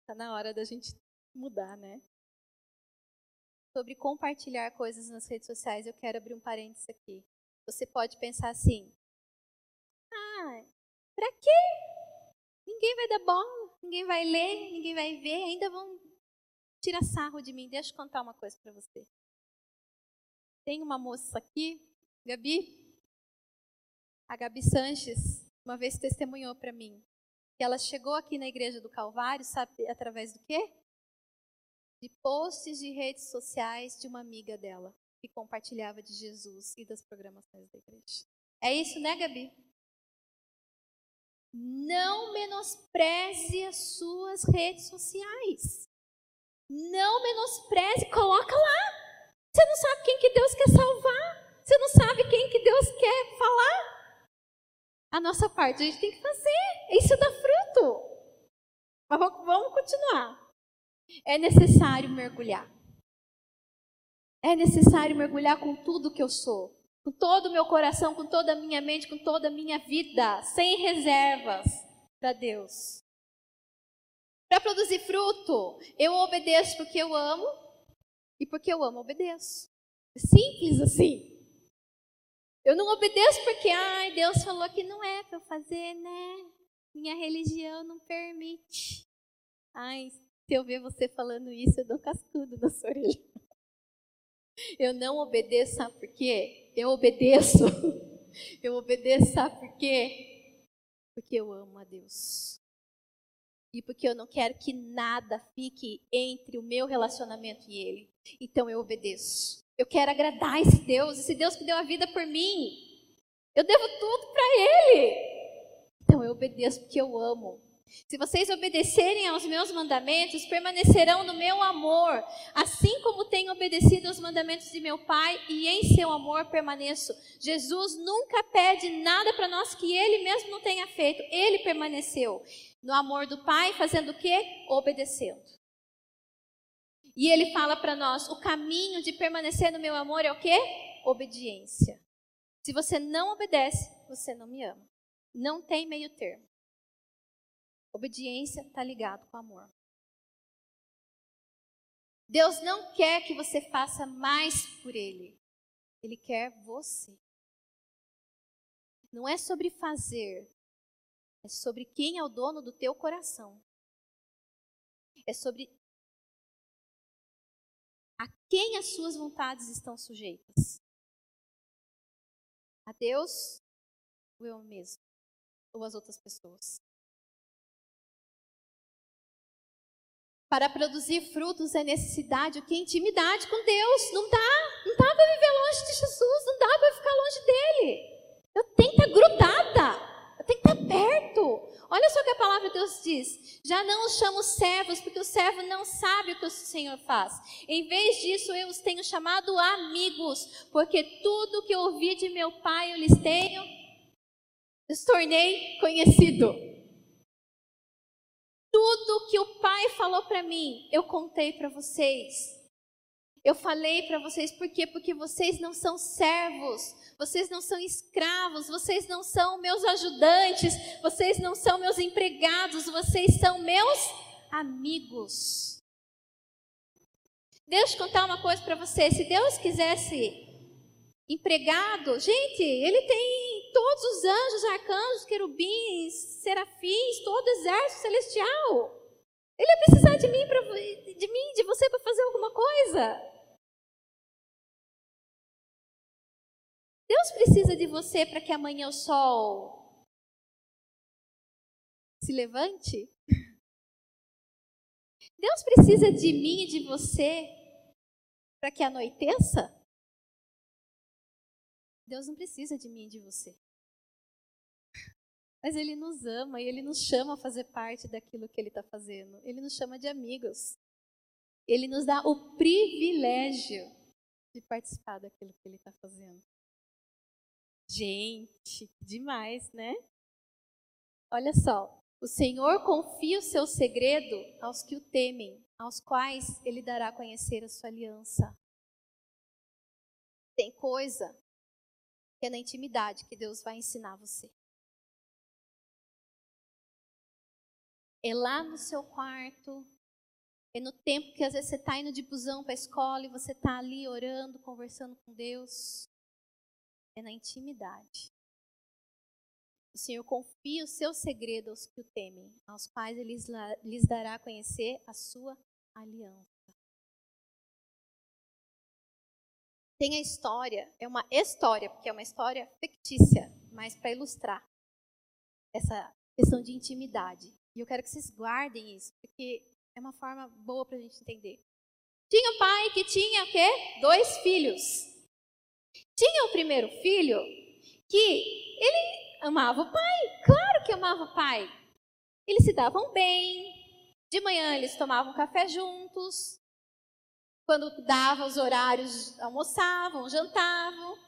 Está na hora da gente mudar, né? Sobre compartilhar coisas nas redes sociais, eu quero abrir um parênteses aqui. Você pode pensar assim: ah, pra quê? Ninguém vai dar bola, ninguém vai ler, ninguém vai ver, ainda vão tirar sarro de mim. Deixa eu contar uma coisa para você. Tem uma moça aqui Gabi? A Gabi Sanches uma vez testemunhou para mim que ela chegou aqui na igreja do Calvário, sabe através do quê? De posts de redes sociais de uma amiga dela que compartilhava de Jesus e das programações da igreja. É isso, né, Gabi? Não menospreze as suas redes sociais. Não menospreze, coloca lá. Você não sabe quem que Deus quer salvar. Você não sabe quem que Deus quer falar? A nossa parte a gente tem que fazer. Isso dá fruto. Mas vamos continuar. É necessário mergulhar. É necessário mergulhar com tudo que eu sou. Com todo o meu coração, com toda a minha mente, com toda a minha vida. Sem reservas para Deus. Para produzir fruto, eu obedeço porque eu amo e porque eu amo, obedeço. É simples assim. Eu não obedeço porque, ai, Deus falou que não é para eu fazer, né? Minha religião não permite. Ai, se eu ver você falando isso, eu dou cascudo na sua orelha. Eu não obedeço, sabe por quê? Eu obedeço. Eu obedeço, sabe por quê? Porque eu amo a Deus. E porque eu não quero que nada fique entre o meu relacionamento e Ele. Então eu obedeço. Eu quero agradar esse Deus, esse Deus que deu a vida por mim. Eu devo tudo para Ele. Então eu obedeço porque eu amo. Se vocês obedecerem aos meus mandamentos, permanecerão no meu amor, assim como tenho obedecido aos mandamentos de meu Pai, e em seu amor permaneço. Jesus nunca pede nada para nós que ele mesmo não tenha feito. Ele permaneceu no amor do Pai, fazendo o quê? Obedecendo. E ele fala para nós: o caminho de permanecer no meu amor é o quê? Obediência. Se você não obedece, você não me ama. Não tem meio termo. Obediência está ligado com amor. Deus não quer que você faça mais por Ele. Ele quer você. Não é sobre fazer, é sobre quem é o dono do teu coração. É sobre a quem as suas vontades estão sujeitas. A Deus ou eu mesmo? Ou as outras pessoas? Para produzir frutos é necessidade, o que? Intimidade com Deus. Não dá, não dá para viver longe de Jesus, não dá para ficar longe dele. Eu tenho que estar grudada, eu tenho que estar perto. Olha só o que a palavra de Deus diz. Já não os chamo servos, porque o servo não sabe o que o Senhor faz. Em vez disso, eu os tenho chamado amigos, porque tudo que ouvi de meu Pai eu lhes tenho, lhes tornei conhecido. Tudo que o Pai falou para mim, eu contei para vocês. Eu falei para vocês por quê? Porque vocês não são servos, vocês não são escravos, vocês não são meus ajudantes, vocês não são meus empregados, vocês são meus amigos. Deixa eu contar uma coisa para você. Se Deus quisesse empregado, gente, ele tem todos os anjos, arcanjos, querubins, serafins, todo o exército celestial. Ele ia precisar de mim, pra, de mim, de você para fazer alguma coisa. Deus precisa de você para que amanhã o sol se levante? Deus precisa de mim e de você para que anoiteça? Deus não precisa de mim e de você. Mas Ele nos ama e Ele nos chama a fazer parte daquilo que Ele está fazendo. Ele nos chama de amigos. Ele nos dá o privilégio de participar daquilo que Ele está fazendo. Gente, demais, né? Olha só. O Senhor confia o seu segredo aos que o temem, aos quais ele dará a conhecer a sua aliança. Tem coisa que é na intimidade que Deus vai ensinar você. É lá no seu quarto, é no tempo que às vezes você está indo de busão para a escola e você está ali orando, conversando com Deus é na intimidade. O Senhor confia o seu segredo aos que o temem, aos quais ele lhes dará a conhecer a sua aliança. Tem a história, é uma história, porque é uma história fictícia, mas para ilustrar essa questão de intimidade. E eu quero que vocês guardem isso, porque é uma forma boa para a gente entender. Tinha um pai que tinha o quê? Dois filhos. Tinha o primeiro filho que ele amava o pai, claro que amava o pai. Eles se davam bem, de manhã eles tomavam café juntos, quando dava os horários almoçavam, jantavam.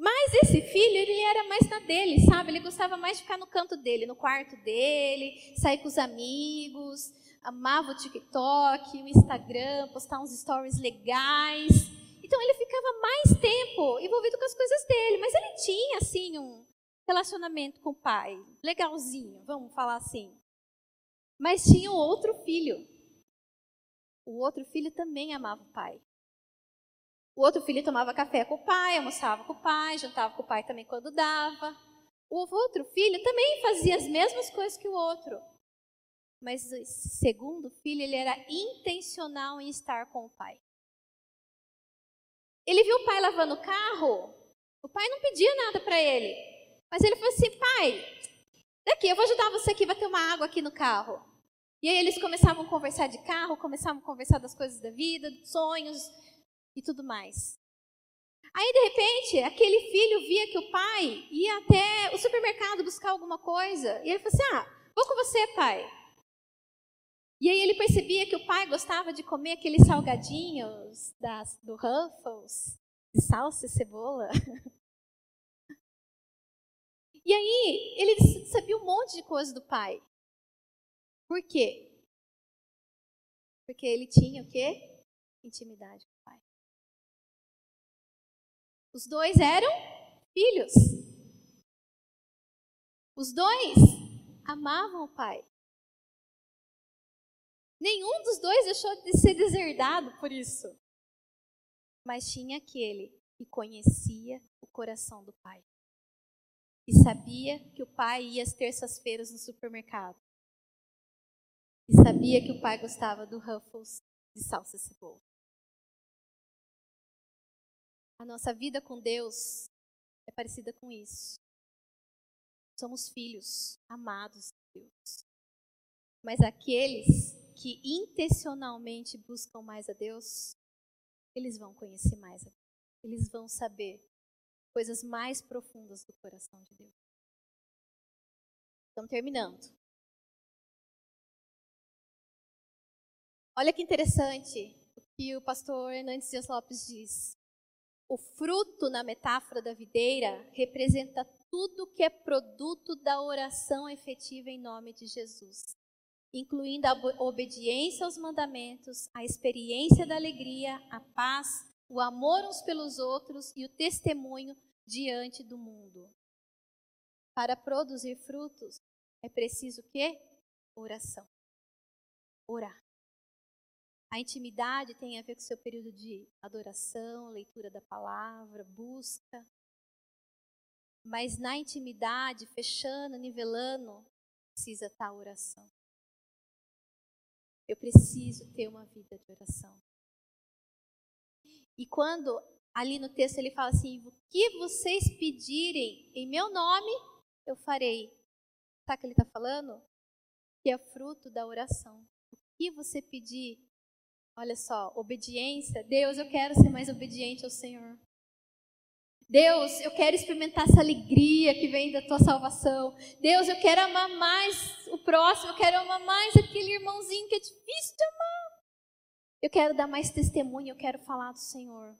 Mas esse filho, ele era mais na dele, sabe? Ele gostava mais de ficar no canto dele, no quarto dele, sair com os amigos, amava o TikTok, o Instagram, postar uns stories legais. Então ele ficava mais tempo envolvido com as coisas dele, mas ele tinha assim um relacionamento com o pai, legalzinho, vamos falar assim. Mas tinha o outro filho. O outro filho também amava o pai. O outro filho tomava café com o pai, almoçava com o pai, jantava com o pai também quando dava. O outro filho também fazia as mesmas coisas que o outro. Mas esse segundo filho, ele era intencional em estar com o pai. Ele viu o pai lavando o carro. O pai não pedia nada para ele. Mas ele falou assim: pai, daqui, eu vou ajudar você aqui, vai ter uma água aqui no carro. E aí eles começavam a conversar de carro, começavam a conversar das coisas da vida, dos sonhos e tudo mais. Aí, de repente, aquele filho via que o pai ia até o supermercado buscar alguma coisa. E ele falou assim: Ah, vou com você, pai. E aí ele percebia que o pai gostava de comer aqueles salgadinhos das, do Ruffles, de salsa e cebola. E aí ele sabia um monte de coisa do pai. Por quê? Porque ele tinha o quê? Intimidade. Os dois eram filhos. Os dois amavam o pai. Nenhum dos dois deixou de ser deserdado por isso. Mas tinha aquele que conhecia o coração do pai. E sabia que o pai ia às terças-feiras no supermercado. E sabia que o pai gostava do Ruffles de salsa e cebola. A nossa vida com Deus é parecida com isso. Somos filhos amados de Deus. Mas aqueles que intencionalmente buscam mais a Deus, eles vão conhecer mais a Deus. Eles vão saber coisas mais profundas do coração de Deus. Estamos terminando. Olha que interessante o que o pastor Hernandes Dias Lopes diz. O fruto na metáfora da videira representa tudo que é produto da oração efetiva em nome de Jesus, incluindo a obediência aos mandamentos, a experiência da alegria, a paz, o amor uns pelos outros e o testemunho diante do mundo. Para produzir frutos é preciso que oração. Orar. A intimidade tem a ver com o seu período de adoração, leitura da palavra, busca. Mas na intimidade, fechando, nivelando, precisa estar a oração. Eu preciso ter uma vida de oração. E quando ali no texto ele fala assim: o que vocês pedirem em meu nome, eu farei. Sabe o que ele está falando? Que é fruto da oração. O que você pedir Olha só, obediência. Deus, eu quero ser mais obediente ao Senhor. Deus, eu quero experimentar essa alegria que vem da tua salvação. Deus, eu quero amar mais o próximo, eu quero amar mais aquele irmãozinho que é difícil de amar. Eu quero dar mais testemunho, eu quero falar do Senhor.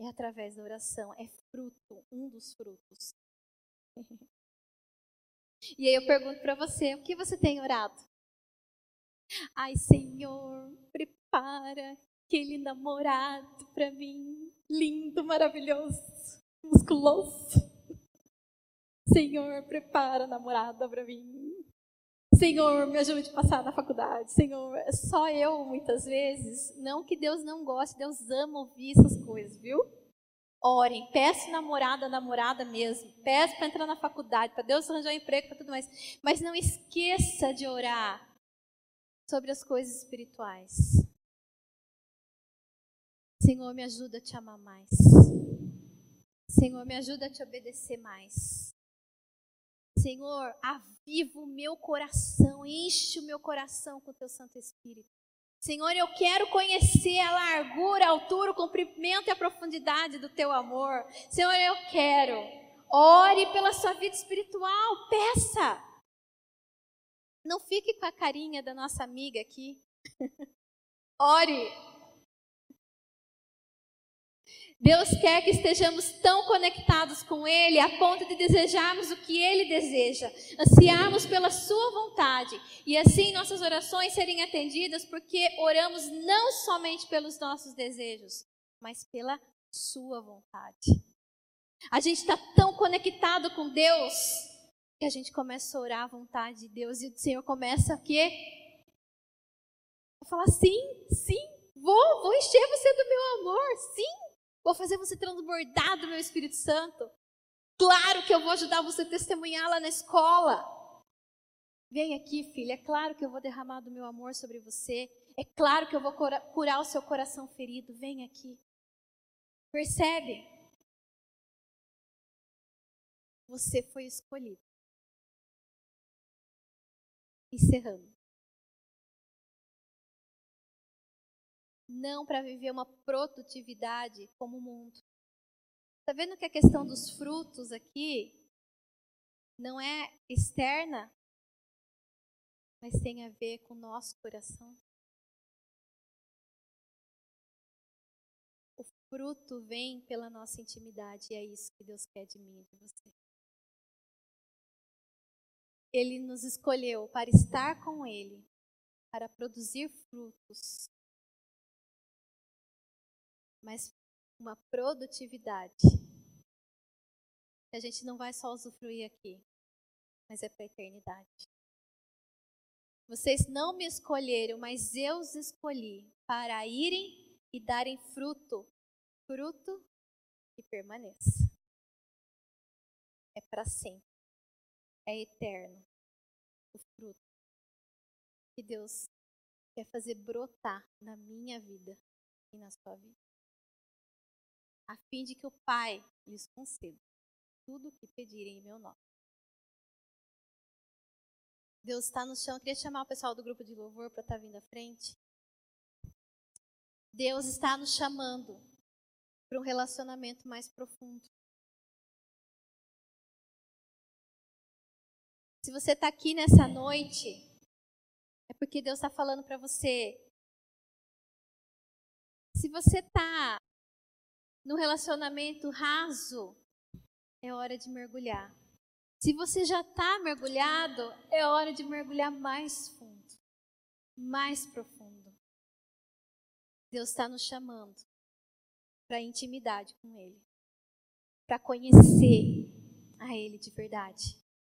É através da oração, é fruto, um dos frutos. E aí eu pergunto para você, o que você tem orado? Ai, Senhor, prepara aquele namorado para mim, lindo, maravilhoso, musculoso. Senhor, prepara a namorada para mim. Senhor, me ajude a passar na faculdade. Senhor, só eu muitas vezes, não que Deus não goste, Deus ama ouvir essas coisas, viu? Orem, peça namorada, namorada mesmo. Peça para entrar na faculdade, para Deus arranjar um emprego, para tudo mais. Mas não esqueça de orar sobre as coisas espirituais. Senhor, me ajuda a te amar mais. Senhor, me ajuda a te obedecer mais. Senhor, aviva o meu coração, enche o meu coração com o teu Santo Espírito. Senhor, eu quero conhecer a largura, a altura, o comprimento e a profundidade do teu amor. Senhor, eu quero. Ore pela sua vida espiritual, peça. Não fique com a carinha da nossa amiga aqui. Ore. Deus quer que estejamos tão conectados com Ele a ponto de desejarmos o que Ele deseja, ansiarmos pela Sua vontade e assim nossas orações serem atendidas, porque oramos não somente pelos nossos desejos, mas pela Sua vontade. A gente está tão conectado com Deus que a gente começa a orar a vontade de Deus e o Senhor começa a quê? A falar sim, sim, vou, vou encher você do meu amor, sim. Vou fazer você transbordar do meu Espírito Santo. Claro que eu vou ajudar você a testemunhar lá na escola. Vem aqui, filha. É claro que eu vou derramar do meu amor sobre você. É claro que eu vou curar o seu coração ferido. Vem aqui. Percebe? Você foi escolhido. Encerrando. Não para viver uma produtividade como o mundo. Está vendo que a questão dos frutos aqui não é externa, mas tem a ver com o nosso coração? O fruto vem pela nossa intimidade e é isso que Deus quer de mim e de você. Ele nos escolheu para estar com Ele, para produzir frutos mas uma produtividade que a gente não vai só usufruir aqui, mas é para a eternidade. Vocês não me escolheram, mas eu os escolhi para irem e darem fruto, fruto que permaneça. É para sempre. É eterno o fruto que Deus quer fazer brotar na minha vida e na sua vida. A fim de que o Pai lhes conceda tudo o que pedirem em meu nome. Deus está no chão. Eu queria chamar o pessoal do grupo de louvor para estar tá vindo à frente. Deus está nos chamando para um relacionamento mais profundo. Se você está aqui nessa noite, é porque Deus está falando para você. Se você está no relacionamento raso, é hora de mergulhar. Se você já está mergulhado, é hora de mergulhar mais fundo, mais profundo. Deus está nos chamando para intimidade com Ele, para conhecer a Ele de verdade.